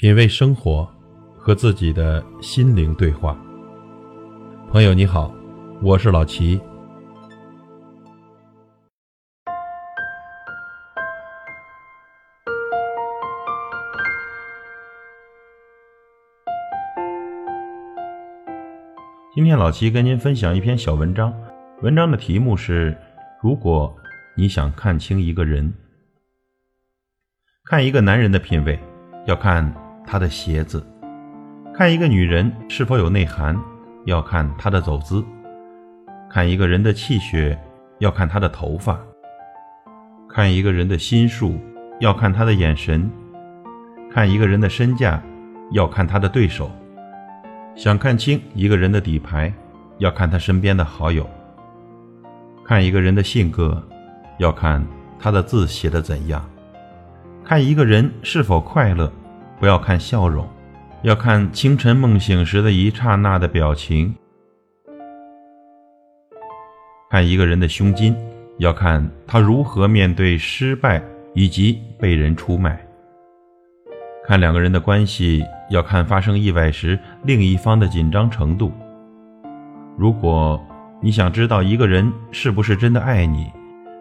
品味生活，和自己的心灵对话。朋友你好，我是老齐。今天老齐跟您分享一篇小文章，文章的题目是：如果你想看清一个人，看一个男人的品味，要看。她的鞋子，看一个女人是否有内涵，要看她的走姿；看一个人的气血，要看她的头发；看一个人的心术，要看他的眼神；看一个人的身价，要看他的对手。想看清一个人的底牌，要看他身边的好友；看一个人的性格，要看他的字写的怎样；看一个人是否快乐。不要看笑容，要看清晨梦醒时的一刹那的表情；看一个人的胸襟，要看他如何面对失败以及被人出卖；看两个人的关系，要看发生意外时另一方的紧张程度。如果你想知道一个人是不是真的爱你，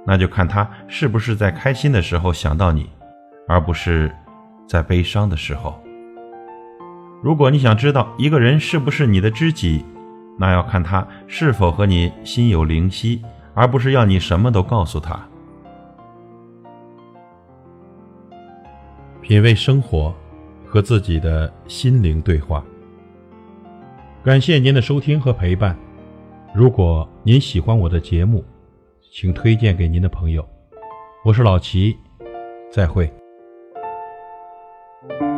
那就看他是不是在开心的时候想到你，而不是。在悲伤的时候，如果你想知道一个人是不是你的知己，那要看他是否和你心有灵犀，而不是要你什么都告诉他。品味生活，和自己的心灵对话。感谢您的收听和陪伴。如果您喜欢我的节目，请推荐给您的朋友。我是老齐，再会。Thank you.